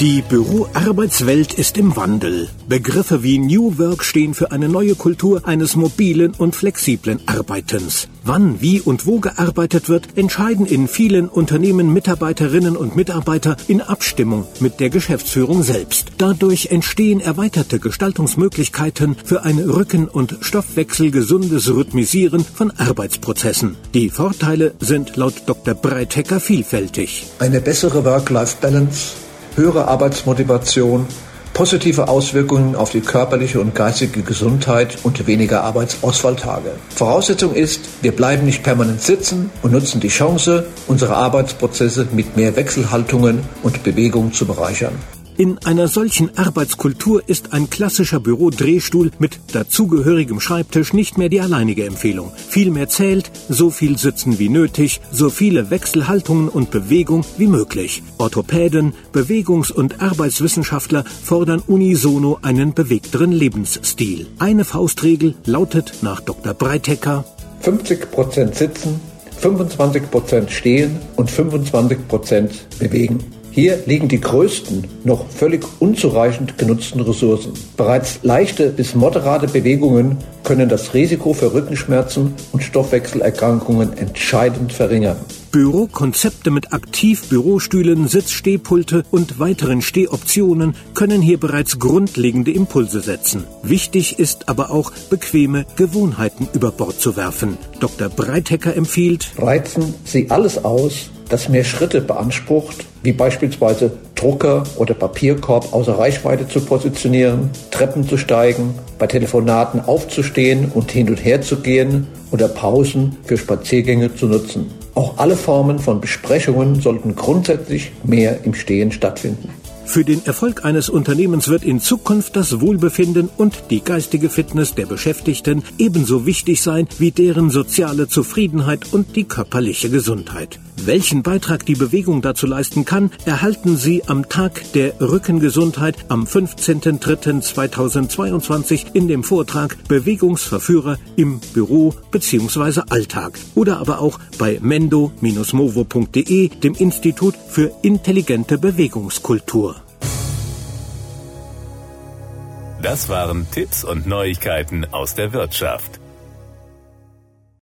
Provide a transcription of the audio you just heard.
Die Büroarbeitswelt ist im Wandel. Begriffe wie New Work stehen für eine neue Kultur eines mobilen und flexiblen Arbeitens. Wann, wie und wo gearbeitet wird, entscheiden in vielen Unternehmen Mitarbeiterinnen und Mitarbeiter in Abstimmung mit der Geschäftsführung selbst. Dadurch entstehen erweiterte Gestaltungsmöglichkeiten für ein Rücken- und Stoffwechselgesundes Rhythmisieren von Arbeitsprozessen. Die Vorteile sind laut Dr. Breitecker vielfältig. Eine bessere Work-Life-Balance höhere Arbeitsmotivation, positive Auswirkungen auf die körperliche und geistige Gesundheit und weniger Arbeitsausfalltage. Voraussetzung ist, wir bleiben nicht permanent sitzen und nutzen die Chance, unsere Arbeitsprozesse mit mehr Wechselhaltungen und Bewegung zu bereichern. In einer solchen Arbeitskultur ist ein klassischer Bürodrehstuhl mit dazugehörigem Schreibtisch nicht mehr die alleinige Empfehlung. Vielmehr zählt, so viel Sitzen wie nötig, so viele Wechselhaltungen und Bewegung wie möglich. Orthopäden, Bewegungs- und Arbeitswissenschaftler fordern unisono einen bewegteren Lebensstil. Eine Faustregel lautet nach Dr. Breitecker 50% sitzen, 25% stehen und 25% bewegen. Hier liegen die größten, noch völlig unzureichend genutzten Ressourcen. Bereits leichte bis moderate Bewegungen können das Risiko für Rückenschmerzen und Stoffwechselerkrankungen entscheidend verringern. Bürokonzepte mit Aktiv-Bürostühlen, Sitzstehpulte und weiteren Stehoptionen können hier bereits grundlegende Impulse setzen. Wichtig ist aber auch, bequeme Gewohnheiten über Bord zu werfen. Dr. Breitecker empfiehlt, reizen Sie alles aus, das mehr Schritte beansprucht, wie beispielsweise Drucker oder Papierkorb außer Reichweite zu positionieren, Treppen zu steigen, bei Telefonaten aufzustehen und hin und her zu gehen oder Pausen für Spaziergänge zu nutzen. Auch alle Formen von Besprechungen sollten grundsätzlich mehr im Stehen stattfinden. Für den Erfolg eines Unternehmens wird in Zukunft das Wohlbefinden und die geistige Fitness der Beschäftigten ebenso wichtig sein wie deren soziale Zufriedenheit und die körperliche Gesundheit. Welchen Beitrag die Bewegung dazu leisten kann, erhalten Sie am Tag der Rückengesundheit am 15.03.2022 in dem Vortrag Bewegungsverführer im Büro bzw. Alltag oder aber auch bei mendo-movo.de, dem Institut für intelligente Bewegungskultur. Das waren Tipps und Neuigkeiten aus der Wirtschaft.